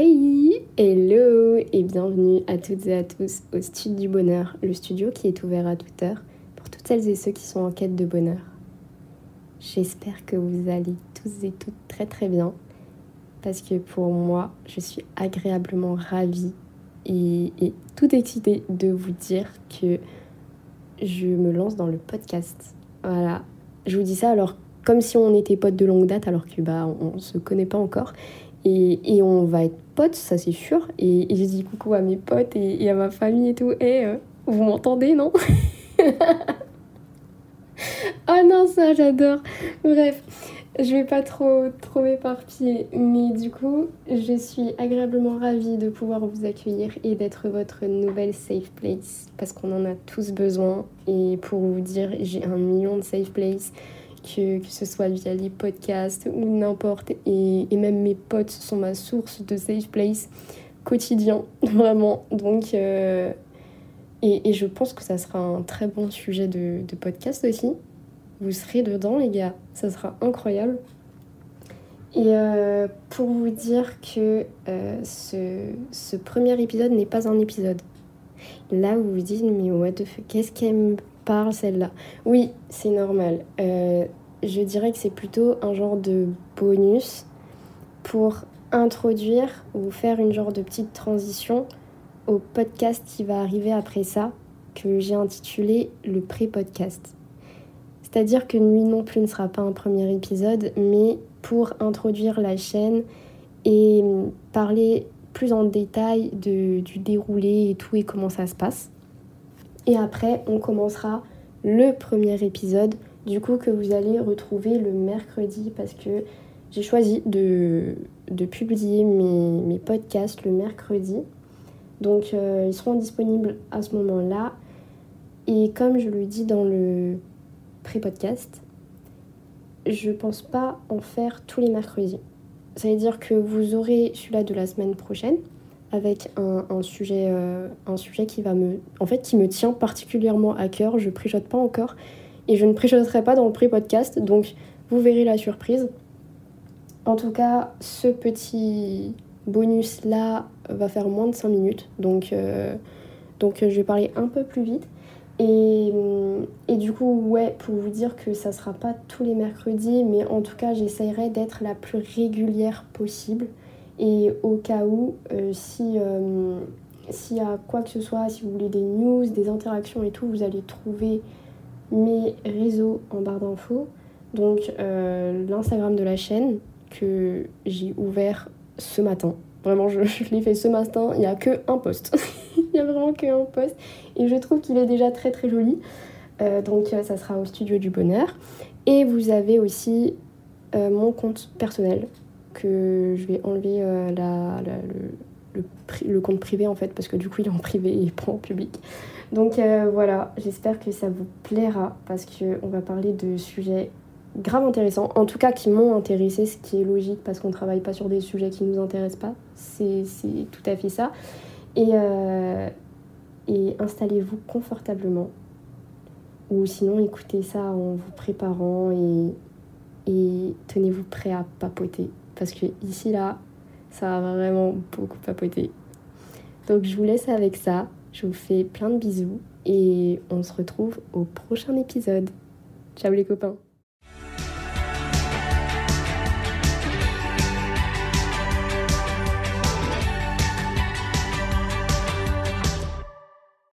Hey, hello et bienvenue à toutes et à tous au Studio du Bonheur, le studio qui est ouvert à toute heure pour toutes celles et ceux qui sont en quête de bonheur. J'espère que vous allez tous et toutes très très bien parce que pour moi, je suis agréablement ravie et, tout excitée de vous dire que je me lance dans le podcast. Voilà, je vous dis ça alors comme si on était potes de longue date alors que bah on se connaît pas encore et, on va être potes, ça c'est sûr. Et, j'ai dit coucou à mes potes et, à ma famille et tout. Et euh, vous m'entendez, non? Ah non, ça j'adore. Bref, je vais pas trop, trop m'éparpiller. Mais du coup, je suis agréablement ravie de pouvoir vous accueillir et d'être votre nouvelle safe place. Parce qu'on en a tous besoin. Et pour vous dire, j'ai un million de safe places que, ce soit via les podcasts ou n'importe. Et, même mes potes sont ma source de safe place quotidien, vraiment. Donc, euh, et, je pense que ça sera un très bon sujet de, podcast aussi. Vous serez dedans, les gars. Ça sera incroyable. Et euh, pour vous dire que euh, ce, ce, premier épisode n'est pas un épisode. Là, vous vous dites, mais what the fuck, qu'est-ce qu'elle me celle-là Oui, c'est normal je dirais que c'est plutôt un genre de bonus pour introduire ou faire une genre de petite transition au podcast qui va arriver après ça, que j'ai intitulé le pré-podcast. C'est-à-dire que Nuit non plus ne sera pas un premier épisode, mais pour introduire la chaîne et parler plus en détail de, du déroulé et tout et comment ça se passe. Et après, on commencera le premier épisode du coup que vous allez retrouver le mercredi parce que j'ai choisi de, publier mes, podcasts le mercredi. Donc euh, ils seront disponibles à ce moment-là. Et comme je le dis dans le pré-podcast, je pense pas en faire tous les mercredis. Ça veut dire que vous aurez celui-là de la semaine prochaine avec un, sujet, euh, un sujet qui va me, en fait, qui me tient particulièrement à cœur. Je préjote pas encore, et je ne préchoterai pas dans le pré-podcast, donc vous verrez la surprise. En tout cas, ce petit bonus-là va faire moins de 5 minutes, donc, euh, donc je vais parler un peu plus vite. Et, et, du coup, ouais, pour vous dire que ça sera pas tous les mercredis, mais en tout cas, j'essayerai d'être la plus régulière possible. Et au cas où, euh, si euh, s'il y a quoi que ce soit, si vous voulez des news, des interactions et tout, vous allez trouver mes réseaux en barre d'infos. Donc euh, l'Instagram de la chaîne que j'ai ouvert ce matin. Vraiment, je, l'ai fait ce matin, il n'y a que un post. il n'y a vraiment que un post. Et je trouve qu'il est déjà très très joli. Donc ça sera au studio du bonheur. Et vous avez aussi mon compte personnel que je vais enlever la, le, compte privé en fait parce que du coup il est en privé et pas en public. Donc euh, voilà, j'espère que ça vous plaira parce qu'on va parler de sujets grave intéressants, en tout cas qui m'ont intéressé, ce qui est logique parce qu'on ne travaille pas sur des sujets qui ne nous intéressent pas, c'est tout à fait ça. Et, euh, et installez-vous confortablement ou sinon écoutez ça en vous préparant et tenez-vous prêt à papoter parce que ici là, ça va vraiment beaucoup papoter. Donc je vous laisse avec ça. Je vous fais plein de bisous et on se retrouve au prochain épisode. Ciao les copains